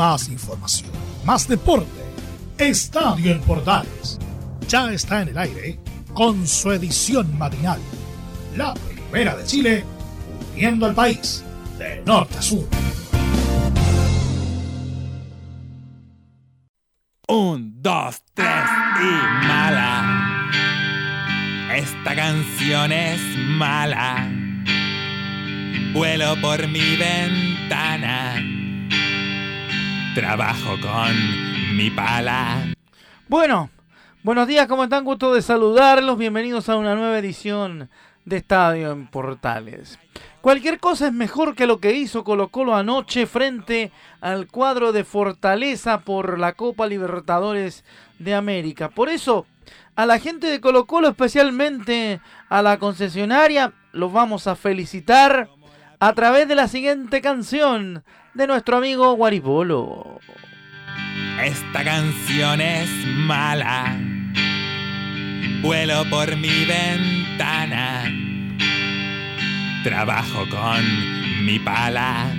más información, más deporte. Estadio en Portales ya está en el aire con su edición matinal. La primera de Chile, uniendo al país de norte a sur. Un, dos, tres y mala. Esta canción es mala. Vuelo por mi ventana. Trabajo con mi pala. Bueno, buenos días, ¿cómo están? Gusto de saludarlos. Bienvenidos a una nueva edición de Estadio en Portales. Cualquier cosa es mejor que lo que hizo Colo Colo anoche frente al cuadro de Fortaleza por la Copa Libertadores de América. Por eso, a la gente de Colo Colo, especialmente a la concesionaria, los vamos a felicitar a través de la siguiente canción de nuestro amigo Guaripolo. Esta canción es mala. Vuelo por mi ventana. Trabajo con mi pala.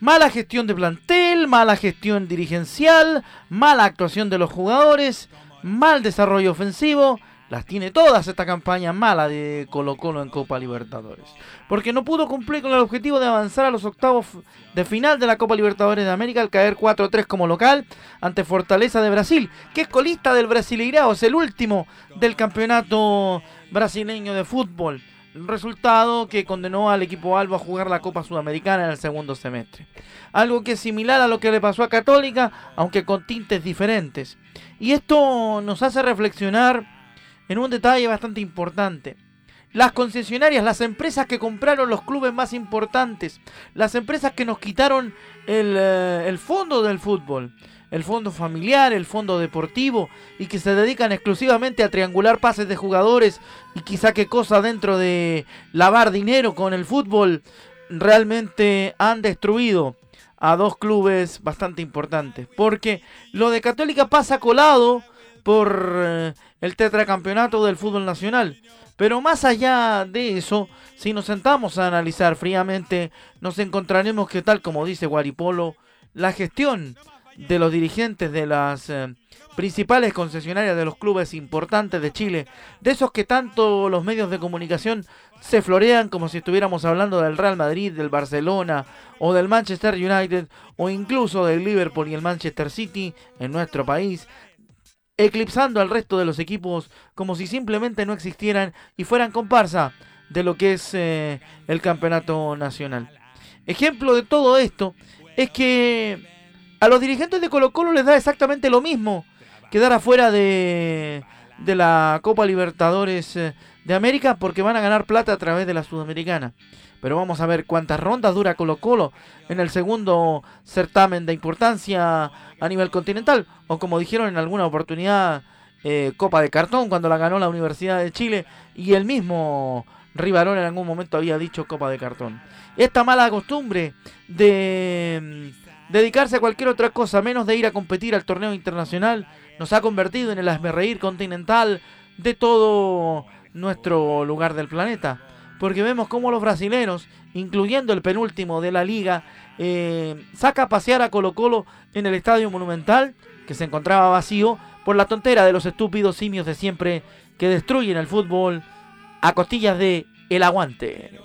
Mala gestión de plantel, mala gestión dirigencial, mala actuación de los jugadores, mal desarrollo ofensivo. Las tiene todas esta campaña mala de Colo Colo en Copa Libertadores. Porque no pudo cumplir con el objetivo de avanzar a los octavos de final de la Copa Libertadores de América al caer 4-3 como local ante Fortaleza de Brasil, que es colista del Brasileirao, es el último del campeonato brasileño de fútbol resultado que condenó al equipo Albo a jugar la Copa Sudamericana en el segundo semestre. Algo que es similar a lo que le pasó a Católica, aunque con tintes diferentes. Y esto nos hace reflexionar en un detalle bastante importante. Las concesionarias, las empresas que compraron los clubes más importantes, las empresas que nos quitaron el, eh, el fondo del fútbol, el fondo familiar, el fondo deportivo, y que se dedican exclusivamente a triangular pases de jugadores y quizá qué cosa dentro de lavar dinero con el fútbol, realmente han destruido a dos clubes bastante importantes. Porque lo de Católica pasa colado por eh, el tetracampeonato del fútbol nacional. Pero más allá de eso, si nos sentamos a analizar fríamente, nos encontraremos que tal como dice Guaripolo, la gestión de los dirigentes de las eh, principales concesionarias de los clubes importantes de Chile, de esos que tanto los medios de comunicación se florean como si estuviéramos hablando del Real Madrid, del Barcelona o del Manchester United o incluso del Liverpool y el Manchester City en nuestro país, eclipsando al resto de los equipos como si simplemente no existieran y fueran comparsa de lo que es eh, el campeonato nacional. Ejemplo de todo esto es que a los dirigentes de Colo Colo les da exactamente lo mismo quedar afuera de, la Copa Libertadores eh, de América porque van a ganar plata a través de la Sudamericana. Pero vamos a ver cuántas rondas dura Colo Colo en el segundo certamen de importancia a nivel continental. O como dijeron en alguna oportunidad, eh, Copa de Cartón cuando la ganó la Universidad de Chile. Y el mismo Rivarón en algún momento había dicho Copa de Cartón. Esta mala costumbre de mm, dedicarse a cualquier otra cosa menos de ir a competir al torneo internacional nos ha convertido en el asmerreír continental de todo nuestro lugar del planeta porque vemos cómo los brasileños, incluyendo el penúltimo de la liga, eh, saca a pasear a Colo Colo en el Estadio Monumental, que se encontraba vacío, por la tontera de los estúpidos simios de siempre que destruyen el fútbol a costillas de el aguante.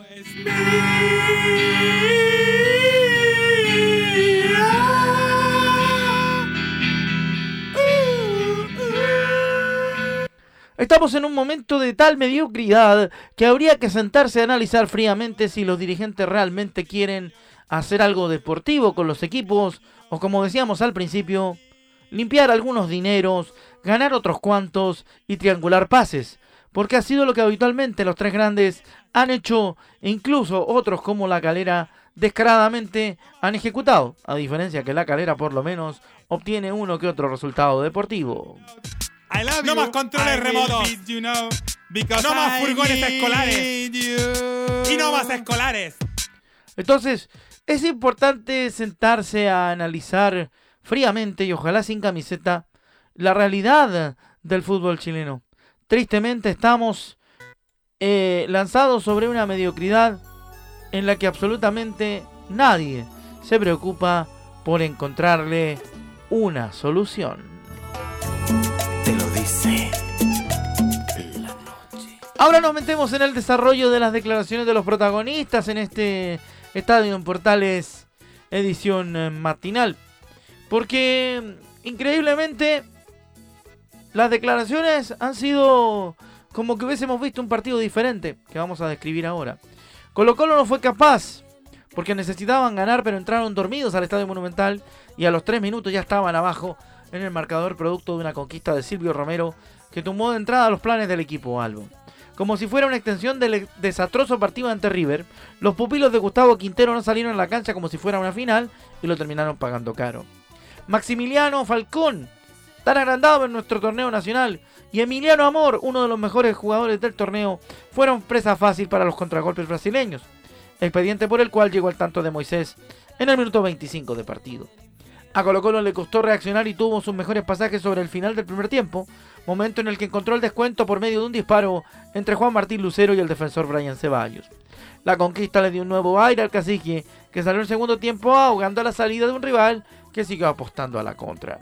Estamos en un momento de tal mediocridad que habría que sentarse a analizar fríamente si los dirigentes realmente quieren hacer algo deportivo con los equipos o como decíamos al principio, limpiar algunos dineros, ganar otros cuantos y triangular pases, porque ha sido lo que habitualmente los tres grandes han hecho e incluso otros como la calera descaradamente han ejecutado, a diferencia que la calera por lo menos obtiene uno que otro resultado deportivo no más controles remotos. no más furgones escolares. Y no más escolares. Entonces, es importante sentarse a analizar fríamente y ojalá sin camiseta la realidad del fútbol chileno. Tristemente estamos eh, lanzados sobre una mediocridad en la que absolutamente nadie se preocupa por encontrarle una solución. Ahora nos metemos en el desarrollo de las declaraciones de los protagonistas en este Estadio en Portales edición eh, matinal. Porque increíblemente las declaraciones han sido como que hubiésemos visto un partido diferente que vamos a describir ahora. Colo Colo no fue capaz porque necesitaban ganar pero entraron dormidos al Estadio Monumental y a los 3 minutos ya estaban abajo en el marcador producto de una conquista de Silvio Romero que tomó de entrada los planes del equipo Albo. Como si fuera una extensión del desastroso partido ante River, los pupilos de Gustavo Quintero no salieron a la cancha como si fuera una final y lo terminaron pagando caro. Maximiliano Falcón, tan agrandado en nuestro torneo nacional, y Emiliano Amor, uno de los mejores jugadores del torneo, fueron presa fácil para los contragolpes brasileños, expediente por el cual llegó al tanto de Moisés en el minuto 25 de partido. A Colo Colo le costó reaccionar y tuvo sus mejores pasajes sobre el final del primer tiempo, momento en el que encontró el descuento por medio de un disparo entre Juan Martín Lucero y el defensor Brian Ceballos. La conquista le dio un nuevo aire al cacique, que salió el segundo tiempo ahogando a la salida de un rival que siguió apostando a la contra.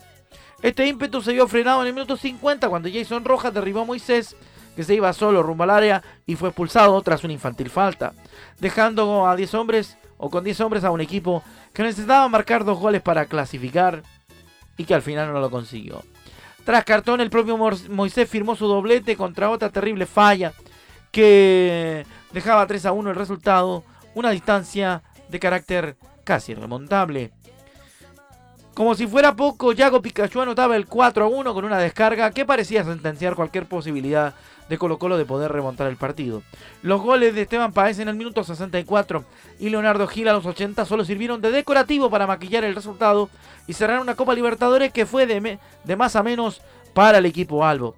Este ímpetu se vio frenado en el minuto 50 cuando Jason Rojas derribó a Moisés, que se iba solo rumbo al área y fue expulsado tras una infantil falta, dejando a 10 hombres o con 10 hombres a un equipo que necesitaba marcar dos goles para clasificar y que al final no lo consiguió. Tras cartón, el propio Moisés firmó su doblete contra otra terrible falla que dejaba 3 a 1 el resultado, una distancia de carácter casi remontable. Como si fuera poco, Yago Pikachu anotaba el 4 a 1 con una descarga que parecía sentenciar cualquier posibilidad de Colo Colo de poder remontar el partido. Los goles de Esteban Paez en el minuto 64 y Leonardo Gil a los 80 solo sirvieron de decorativo para maquillar el resultado y cerrar una Copa Libertadores que fue de, más a menos para el equipo Albo.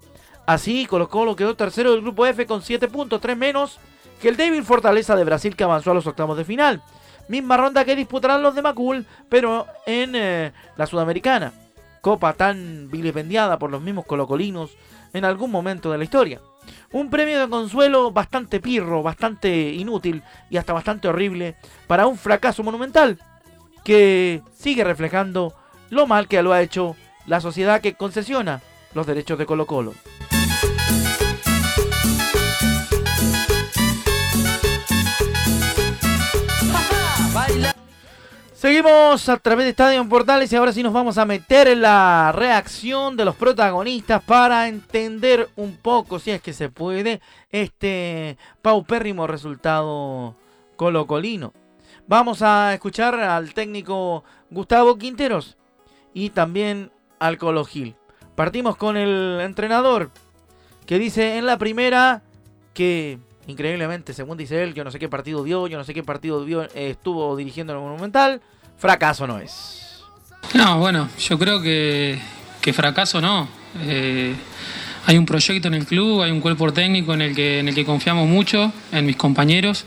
Así, Colo Colo quedó tercero del grupo F con 7 puntos, 3 menos que el débil Fortaleza de Brasil que avanzó a los octavos de final. Misma ronda que disputarán los de Macul, pero en eh, la Sudamericana. Copa tan vilipendiada por los mismos colocolinos en algún momento de la historia. Un premio de consuelo bastante pirro, bastante inútil y hasta bastante horrible para un fracaso monumental que sigue reflejando lo mal que lo ha hecho la sociedad que concesiona los derechos de Colo Colo. Seguimos a través de Estadio Portales y ahora sí nos vamos a meter en la reacción de los protagonistas para entender un poco, si es que se puede, este paupérrimo resultado colocolino. Vamos a escuchar al técnico Gustavo Quinteros y también al Colo Gil. Partimos con el entrenador que dice en la primera que increíblemente, según dice él, yo no sé qué partido dio, yo no sé qué partido dio, eh, estuvo dirigiendo en el Monumental, fracaso no es. No, bueno, yo creo que, que fracaso no. Eh, hay un proyecto en el club, hay un cuerpo técnico en el, que, en el que confiamos mucho, en mis compañeros.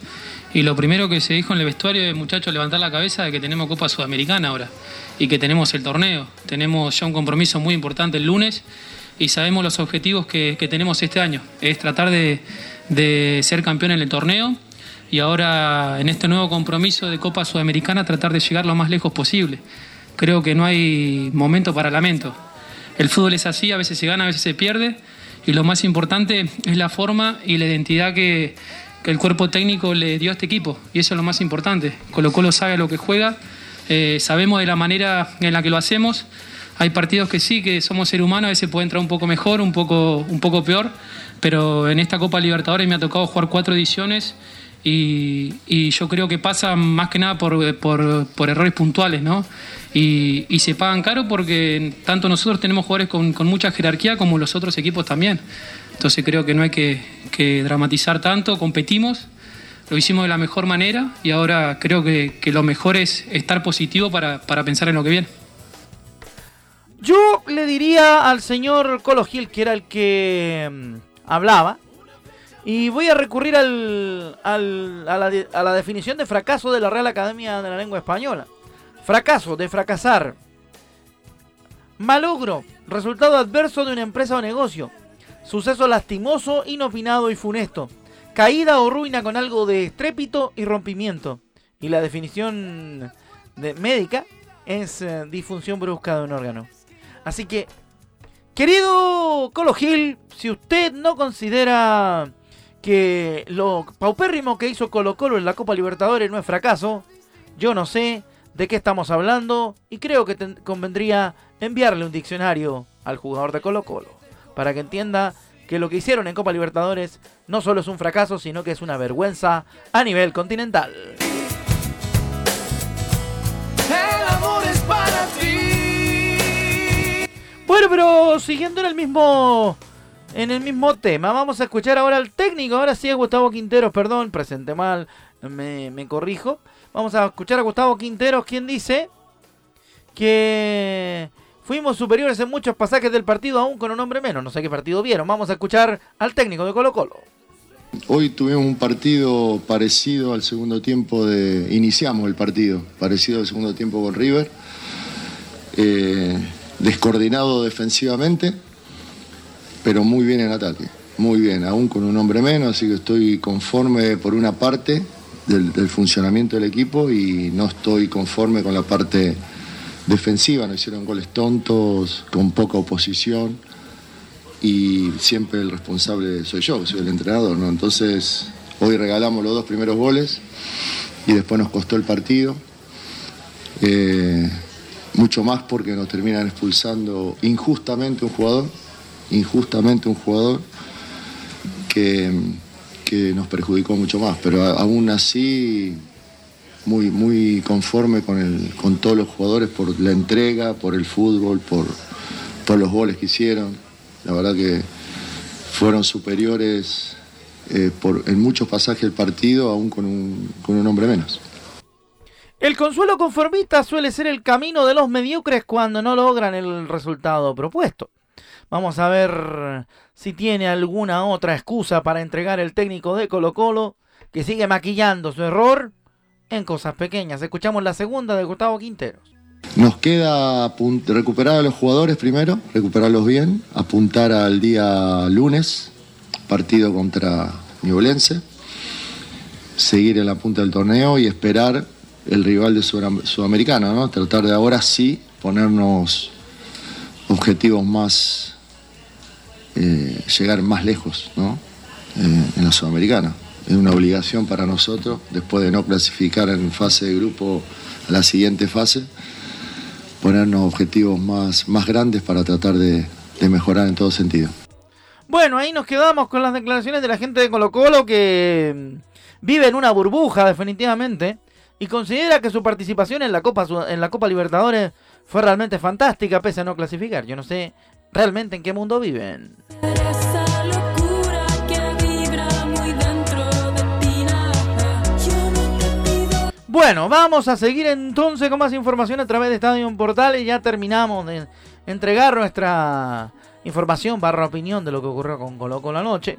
Y lo primero que se dijo en el vestuario es, muchachos, levantar la cabeza de que tenemos Copa Sudamericana ahora y que tenemos el torneo. Tenemos ya un compromiso muy importante el lunes y sabemos los objetivos que, que tenemos este año. Es tratar de, de ser campeón en el torneo y ahora en este nuevo compromiso de Copa Sudamericana tratar de llegar lo más lejos posible. Creo que no hay momento para lamento. El fútbol es así, a veces se gana, a veces se pierde y lo más importante es la forma y la identidad que, el cuerpo técnico le dio a este equipo y eso es lo más importante. Colo Colo sabe lo que juega, eh, sabemos de la manera en la que lo hacemos. Hay partidos que sí, que somos seres humanos, a veces puede entrar un poco mejor, un poco, un poco peor, pero en esta Copa Libertadores me ha tocado jugar cuatro ediciones y, yo creo que pasa más que nada por, errores puntuales, ¿no? Y, se pagan caro porque tanto nosotros tenemos jugadores con, mucha jerarquía como los otros equipos también. Entonces creo que no hay que, dramatizar tanto, competimos, lo hicimos de la mejor manera y ahora creo que, lo mejor es estar positivo para, para pensar en lo que viene. Yo le diría al señor Colo Gil, que era el que mm, hablaba, y voy a recurrir al, al, a, la a la definición de fracaso de la Real Academia de la Lengua Española. Fracaso, de fracasar. Malogro, resultado adverso de una empresa o negocio. Suceso lastimoso, inopinado y funesto. Caída o ruina con algo de estrépito y rompimiento. Y la definición de médica es eh, disfunción brusca de un órgano. Así que, querido Colo Gil, si usted no considera que lo paupérrimo que hizo Colo Colo en la Copa Libertadores no es fracaso, yo no sé de qué estamos hablando y creo que convendría enviarle un diccionario al jugador de Colo Colo para que entienda que lo que hicieron en Copa Libertadores no solo es un fracaso, sino que es una vergüenza a nivel continental. Bueno, pero siguiendo en el mismo en el mismo tema, vamos a escuchar ahora al técnico. Ahora sí es Gustavo Quinteros, perdón, presente mal, me, me corrijo. Vamos a escuchar a Gustavo Quinteros, quien dice que Fuimos superiores en muchos pasajes del partido, aún con un hombre menos. No sé qué partido vieron. Vamos a escuchar al técnico de Colo Colo. Hoy tuvimos un partido parecido al segundo tiempo de... Iniciamos el partido, parecido al segundo tiempo con River. Eh, descoordinado defensivamente, pero muy bien en ataque. Muy bien, aún con un hombre menos, así que estoy conforme por una parte del, funcionamiento del equipo y no estoy conforme con la parte defensiva, nos hicieron goles tontos, con poca oposición y siempre el responsable soy yo, soy el entrenador, ¿no? Entonces, hoy regalamos los dos primeros goles y después nos costó el partido. Eh, mucho más porque nos terminan expulsando injustamente un jugador, injustamente un jugador que, que nos perjudicó mucho más, pero aún así muy, muy conforme con, el, con todos los jugadores por la entrega, por el fútbol, por, por los goles que hicieron. La verdad que fueron superiores eh, por, en muchos pasajes del partido, aún con un, con un hombre menos. El consuelo conformista suele ser el camino de los mediocres cuando no logran el resultado propuesto. Vamos a ver si tiene alguna otra excusa para entregar el técnico de Colo Colo, que sigue maquillando su error en cosas pequeñas. Escuchamos la segunda de Gustavo Quinteros. Nos queda recuperar a los jugadores primero, recuperarlos bien, apuntar al día lunes, partido contra Ñublense, seguir en la punta del torneo y esperar el rival de Sudamericana, ¿no? Tratar de ahora sí ponernos objetivos más, eh, llegar más lejos, ¿no? Eh, en la Sudamericana es una obligación para nosotros, después de no clasificar en fase de grupo a la siguiente fase, ponernos objetivos más, más grandes para tratar de, mejorar en todo sentido. Bueno, ahí nos quedamos con las declaraciones de la gente de Colo Colo que mm, vive en una burbuja definitivamente y considera que su participación en la Copa, en la Copa Libertadores fue realmente fantástica pese a no clasificar. Yo no sé realmente en qué mundo viven. Bueno, vamos a seguir entonces con más información a través de Estadio Portales. Ya terminamos de entregar nuestra información barra opinión de lo que ocurrió con Colo Colo anoche.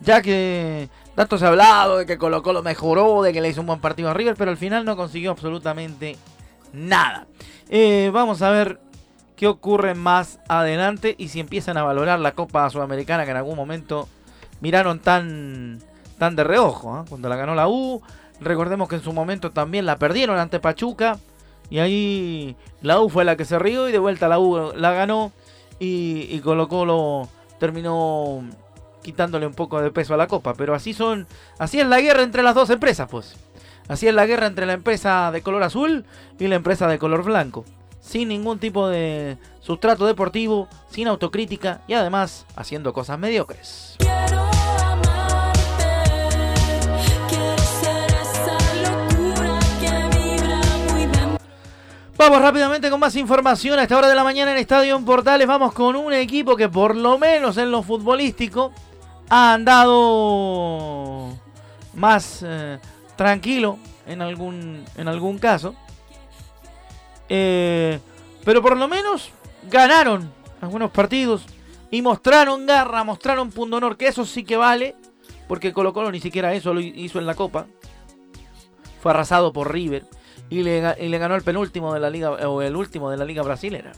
Ya que tanto se ha hablado de que Colo Colo mejoró, de que le hizo un buen partido a River, pero al final no consiguió absolutamente nada. Eh, vamos a ver qué ocurre más adelante y si empiezan a valorar la Copa Sudamericana que en algún momento miraron tan, tan de reojo. ¿eh? Cuando la ganó la U, Recordemos que en su momento también la perdieron ante Pachuca. Y ahí la U fue la que se rió y de vuelta la U la ganó. Y, y Colo Colo terminó quitándole un poco de peso a la copa. Pero así son, así es la guerra entre las dos empresas, pues. Así es la guerra entre la empresa de color azul y la empresa de color blanco. Sin ningún tipo de sustrato deportivo, sin autocrítica y además haciendo cosas mediocres. Vamos rápidamente con más información a esta hora de la mañana en Estadio Portales. Vamos con un equipo que por lo menos en lo futbolístico ha andado más eh, tranquilo en algún, en algún caso. Eh, pero por lo menos ganaron algunos partidos y mostraron garra, mostraron punto honor, que eso sí que vale, porque Colo Colo ni siquiera eso lo hizo en la Copa. Fue arrasado por River y le, ganó el penúltimo de la liga o el último de la liga brasilera.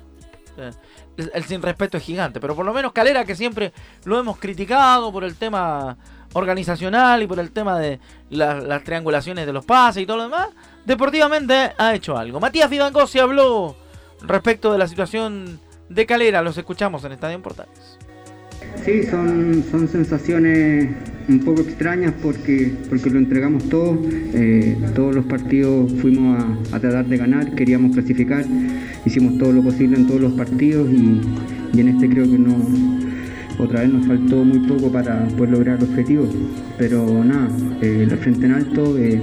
El, sin respeto es gigante, pero por lo menos Calera que siempre lo hemos criticado por el tema organizacional y por el tema de las triangulaciones de los pases y todo lo demás, deportivamente ha hecho algo. Matías Vivangosi habló respecto de la situación de Calera. Los escuchamos en Estadio Portales. Sí, son, son sensaciones un poco extrañas porque, porque lo entregamos todo. Eh, todos los partidos fuimos a, tratar de ganar, queríamos clasificar, hicimos todo lo posible en todos los partidos y, en este creo que no, otra vez nos faltó muy poco para poder lograr el objetivo. Pero nada, eh, frente en alto, eh,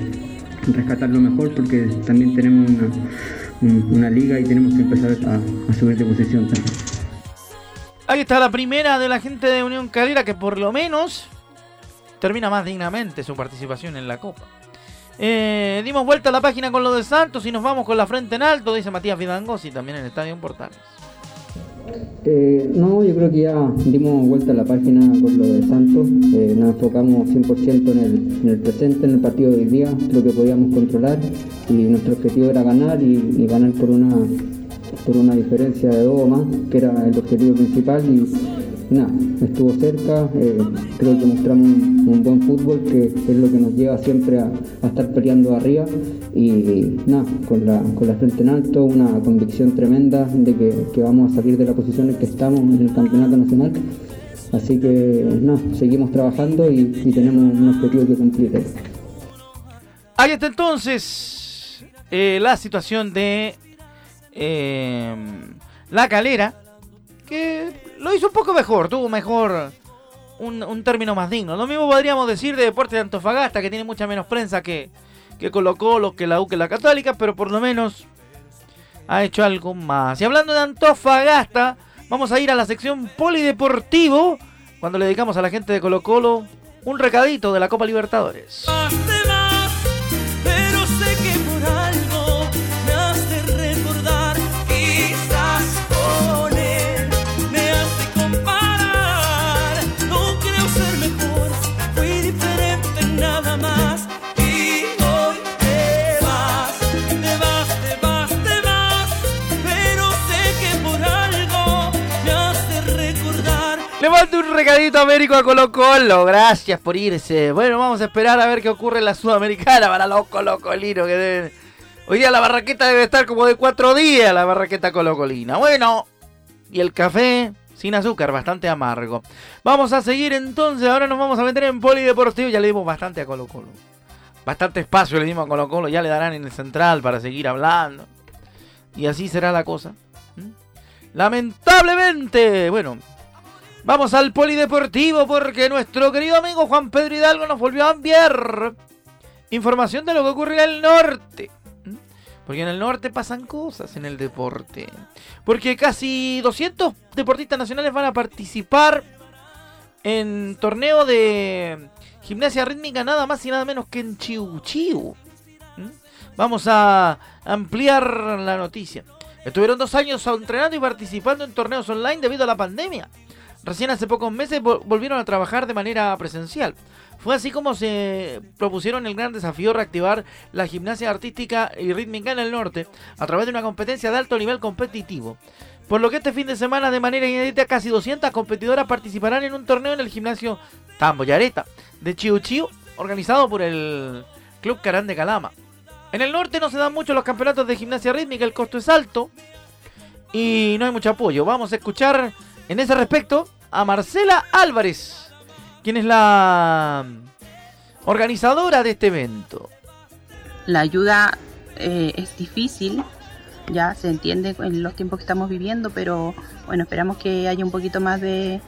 rescatar lo mejor porque también tenemos una, liga y tenemos que empezar a, a subir de posición también. Ahí está la primera de la gente de Unión Calera que por lo menos termina más dignamente su participación en la Copa. Eh, dimos vuelta a la página con lo de Santos y nos vamos con la frente en alto, dice Matías Vidangosi también en el Estadio Portales. Eh, no, yo creo que ya dimos vuelta a la página con lo de Santos, eh, nos enfocamos 100% en el, en el, presente, en el partido de hoy día, lo que podíamos controlar y nuestro objetivo era ganar y ganar por una por una diferencia de dos o más, que era el objetivo principal y nada, estuvo cerca, creo que mostramos un, buen fútbol que es lo que nos lleva siempre a, estar peleando arriba y, nada, con la, con la frente en alto, una convicción tremenda de que, vamos a salir de la posición en que estamos en el campeonato nacional. Así que nada, seguimos trabajando y, tenemos un objetivo que cumplir. Ahí está entonces eh, la situación de Em, la Calera, que lo hizo un poco mejor, tuvo mejor un, término más digno. Lo mismo podríamos decir de Deportes de Antofagasta, que tiene mucha menos prensa que, que colocó lo que la U que la Católica, pero por lo menos ha hecho algo más. Y hablando de Antofagasta, vamos a ir a la sección polideportivo, cuando le dedicamos a la gente de Colo Colo un recadito de la Copa Libertadores. Recadito Américo a Colo Colo. Gracias por irse. Bueno, vamos a esperar a ver qué ocurre en la Sudamericana para los colocolinos que deben. Hoy día la barraqueta debe estar como de cuatro días, la barraqueta colocolina. Bueno, y el café sin azúcar, bastante amargo. Vamos a seguir entonces, ahora nos vamos a meter en polideportivo. Ya le dimos bastante a Colo Colo. Bastante espacio le dimos a Colo Colo, ya le darán en el central para seguir hablando. Y así será la cosa. Lamentablemente, bueno, Vamos al polideportivo porque nuestro querido amigo Juan Pedro Hidalgo nos volvió a enviar información de lo que ocurre en el norte. ¿Mm? Porque en el norte pasan cosas en el deporte. Porque casi 200 deportistas nacionales van a participar en torneo de gimnasia rítmica nada más y nada menos que en Chiu Chiu. ¿Mm? Vamos a ampliar la noticia. Estuvieron dos años entrenando y participando en torneos online debido a la pandemia. Recién hace pocos meses volvieron a trabajar de manera presencial. Fue así como se propusieron el gran desafío reactivar la gimnasia artística y rítmica en el norte a través de una competencia de alto nivel competitivo. Por lo que este fin de semana, de manera inédita, casi 200 competidoras participarán en un torneo en el gimnasio Tamboyareta de Chiu Chiu, organizado por el Club Carán de Calama. En el norte no se dan mucho los campeonatos de gimnasia rítmica, el costo es alto y no hay mucho apoyo. Vamos a escuchar en ese respecto a Marcela Álvarez, quien es la organizadora de este evento. La ayuda eh, es difícil, ya se entiende en los tiempos que estamos viviendo, pero bueno, esperamos que haya un poquito más de,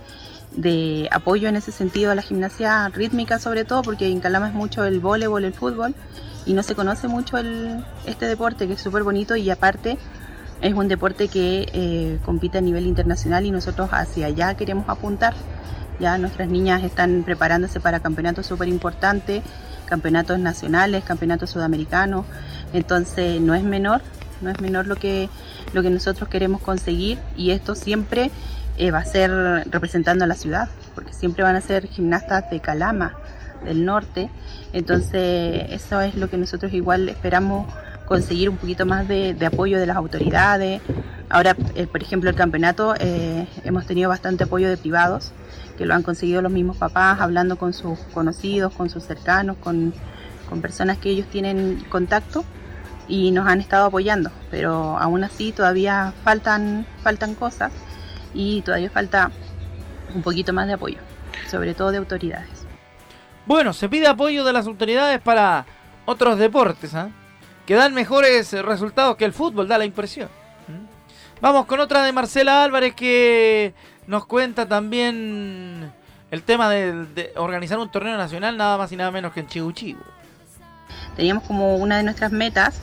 apoyo en ese sentido a la gimnasia rítmica sobre todo, porque en Calama es mucho el voleibol, el fútbol, y no se conoce mucho el, este deporte que es súper bonito y aparte es un deporte que eh, compite a nivel internacional y nosotros hacia allá queremos apuntar. Ya nuestras niñas están preparándose para campeonatos súper importantes, campeonatos nacionales, campeonatos sudamericanos. Entonces no es menor, no es menor lo que, lo que nosotros queremos conseguir y esto siempre eh, va a ser representando a la ciudad, porque siempre van a ser gimnastas de Calama, del norte. Entonces eso es lo que nosotros igual esperamos conseguir un poquito más de, apoyo de las autoridades. Ahora, eh, por ejemplo, el campeonato eh, hemos tenido bastante apoyo de privados, que lo han conseguido los mismos papás, hablando con sus conocidos, con sus cercanos, con, personas que ellos tienen contacto. y nos han estado apoyando, pero aún así todavía faltan, faltan cosas y todavía falta un poquito más de apoyo, sobre todo de autoridades. Bueno, se pide apoyo de las autoridades para otros deportes, ¿ah? Que dan mejores resultados que el fútbol, da la impresión. Vamos con otra de Marcela Álvarez que nos cuenta también el tema de, organizar un torneo nacional nada más y nada menos que en Chihu Teníamos como una de nuestras metas,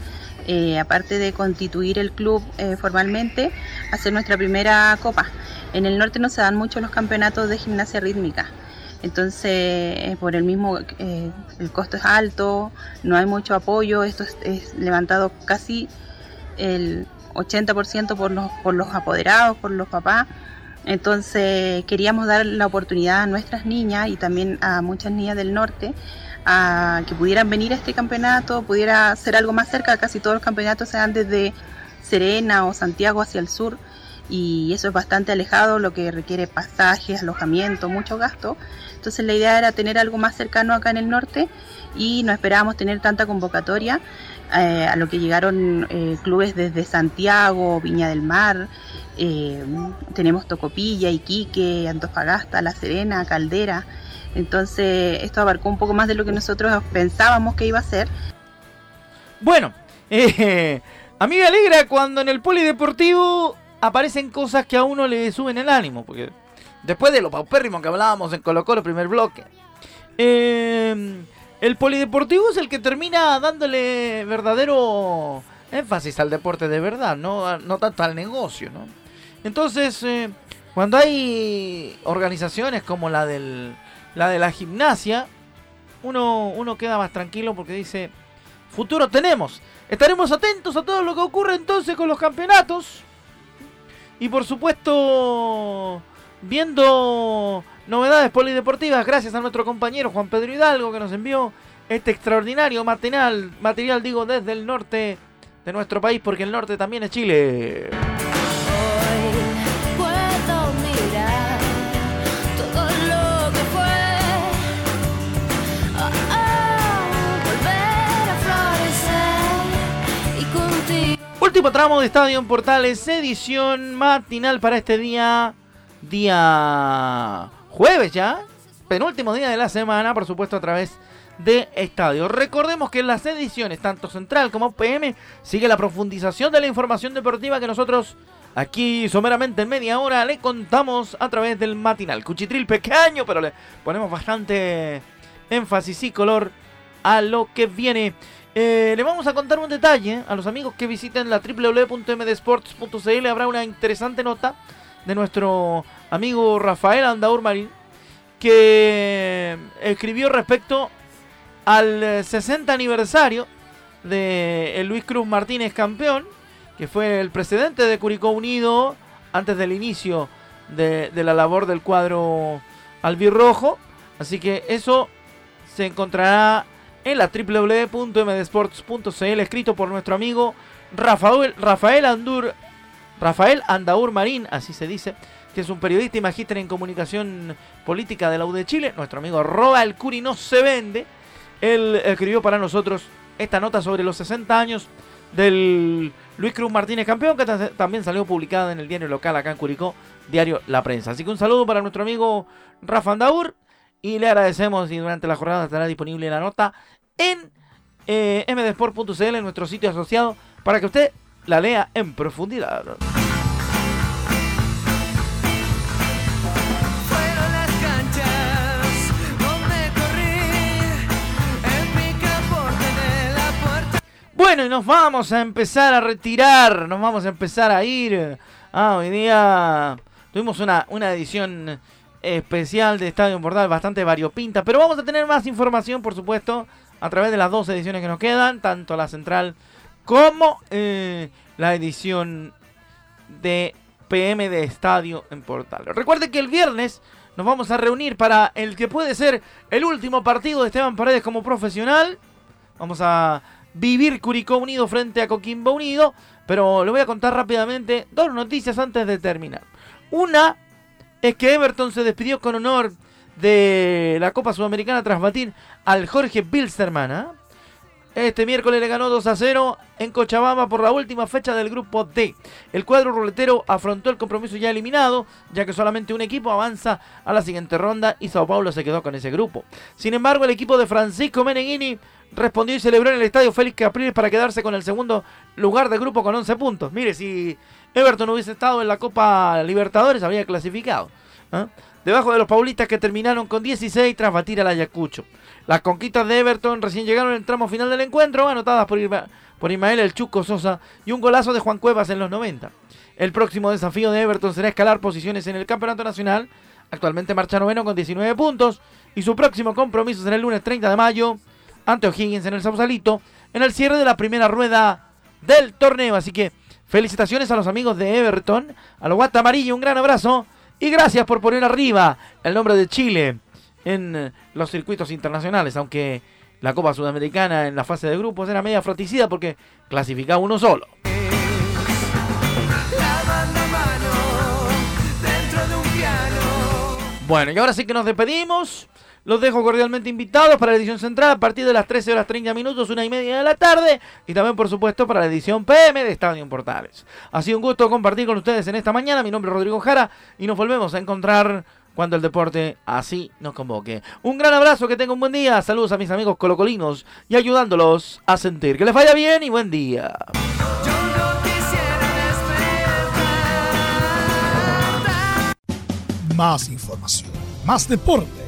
eh, aparte de constituir el club eh, formalmente, hacer nuestra primera copa. En el norte no se dan mucho los campeonatos de gimnasia rítmica. Entonces, eh, por el mismo, el costo es alto, no hay mucho apoyo, esto es levantado casi el 80% por los, por los apoderados, por los papás. Entonces queríamos dar la oportunidad a nuestras niñas y también a muchas niñas del norte a que pudieran venir a este campeonato, pudiera ser algo más cerca, casi todos los campeonatos se dan desde Serena o Santiago hacia el sur y eso es bastante alejado, lo que requiere pasajes, alojamiento, mucho gasto. Entonces la idea era tener algo más cercano acá en el norte y no esperábamos tener tanta convocatoria eh, a lo que llegaron eh, clubes desde Santiago, Viña del Mar, eh, tenemos Tocopilla, Iquique, Antofagasta, La Serena, Caldera. Entonces esto abarcó un poco más de lo que nosotros pensábamos que iba a ser. Bueno, a mí me alegra cuando en el polideportivo aparecen cosas que a uno le suben el ánimo, porque después de lo paupérrimo que hablábamos en Colo Colo, primer bloque, eh, el polideportivo es el que termina dándole verdadero énfasis al deporte de verdad, no, no tanto al negocio, ¿no? Entonces, eh, cuando hay organizaciones como la, del, la de la gimnasia, uno, uno queda más tranquilo porque dice, futuro tenemos. Estaremos atentos a todo lo que ocurre entonces con los campeonatos. Y por supuesto, viendo novedades polideportivas gracias a nuestro compañero Juan Pedro Hidalgo que nos envió este extraordinario material, material digo desde el norte de nuestro país porque el norte también es Chile. Último tramo de Estadio en Portales, edición matinal para este día, día jueves ya, penúltimo día de la semana, por supuesto a través de Estadio. Recordemos que en las ediciones, tanto Central como PM, sigue la profundización de la información deportiva que nosotros aquí someramente en media hora le contamos a través del matinal. Cuchitril pequeño, pero le ponemos bastante énfasis y color a lo que viene. Eh, le vamos a contar un detalle a los amigos que visiten la www.mdsports.cl. Habrá una interesante nota de nuestro amigo Rafael Andaur Marín, que escribió respecto al 60 aniversario de Luis Cruz Martínez campeón, que fue el presidente de Curicó Unido antes del inicio de, de la labor del cuadro albirrojo. Así que eso se encontrará en la www.mdesports.cl escrito por nuestro amigo Rafael, Rafael Andur Rafael Andaur Marín, así se dice, que es un periodista y magíster en comunicación política de la U de Chile. Nuestro amigo Roa El Curi no se vende. Él escribió para nosotros esta nota sobre los 60 años del Luis Cruz Martínez campeón, que también salió publicada en el diario local acá en Curicó, diario La Prensa. Así que un saludo para nuestro amigo Rafa Andaur y le agradecemos y durante la jornada estará disponible la nota en eh, mdsport.cl, en nuestro sitio asociado, para que usted la lea en profundidad. Bueno, y nos vamos a empezar a retirar, nos vamos a empezar a ir. Ah, hoy día tuvimos una, una edición especial de Estadio Portal bastante variopinta, pero vamos a tener más información, por supuesto, a través de las dos ediciones que nos quedan, tanto la central como eh, la edición de PM de Estadio en Portal. Recuerde que el viernes nos vamos a reunir para el que puede ser el último partido de Esteban Paredes como profesional. Vamos a vivir Curicó Unido frente a Coquimbo Unido, pero le voy a contar rápidamente dos noticias antes de terminar. Una es que Everton se despidió con honor de la Copa Sudamericana tras batir al Jorge Bilsterman. ¿ah? Este miércoles le ganó 2 a 0 en Cochabamba por la última fecha del grupo D. El cuadro ruletero afrontó el compromiso ya eliminado, ya que solamente un equipo avanza a la siguiente ronda y Sao Paulo se quedó con ese grupo. Sin embargo, el equipo de Francisco Meneghini respondió y celebró en el estadio Félix Capriles para quedarse con el segundo lugar del grupo con 11 puntos. Mire, si Everton hubiese estado en la Copa Libertadores, habría clasificado. ¿ah? Debajo de los paulistas que terminaron con 16 tras batir al Ayacucho. Las conquistas de Everton recién llegaron en el tramo final del encuentro, anotadas por, por Ismael El Chuco Sosa y un golazo de Juan Cuevas en los 90. El próximo desafío de Everton será escalar posiciones en el Campeonato Nacional. Actualmente marcha noveno con 19 puntos. Y su próximo compromiso será el lunes 30 de mayo ante O'Higgins en el Sausalito en el cierre de la primera rueda del torneo. Así que felicitaciones a los amigos de Everton, a los Guata Amarillo, un gran abrazo y gracias por poner arriba el nombre de Chile en los circuitos internacionales, aunque la Copa Sudamericana en la fase de grupos era media fraticida porque clasificaba uno solo. Bueno, y ahora sí que nos despedimos. Los dejo cordialmente invitados para la edición central a partir de las 13 horas 30 minutos, una y media de la tarde. Y también, por supuesto, para la edición PM de Estadio Portales. Ha sido un gusto compartir con ustedes en esta mañana. Mi nombre es Rodrigo Jara y nos volvemos a encontrar cuando el deporte así nos convoque. Un gran abrazo, que tenga un buen día. Saludos a mis amigos colocolinos y ayudándolos a sentir que les vaya bien y buen día. Más información, más deporte.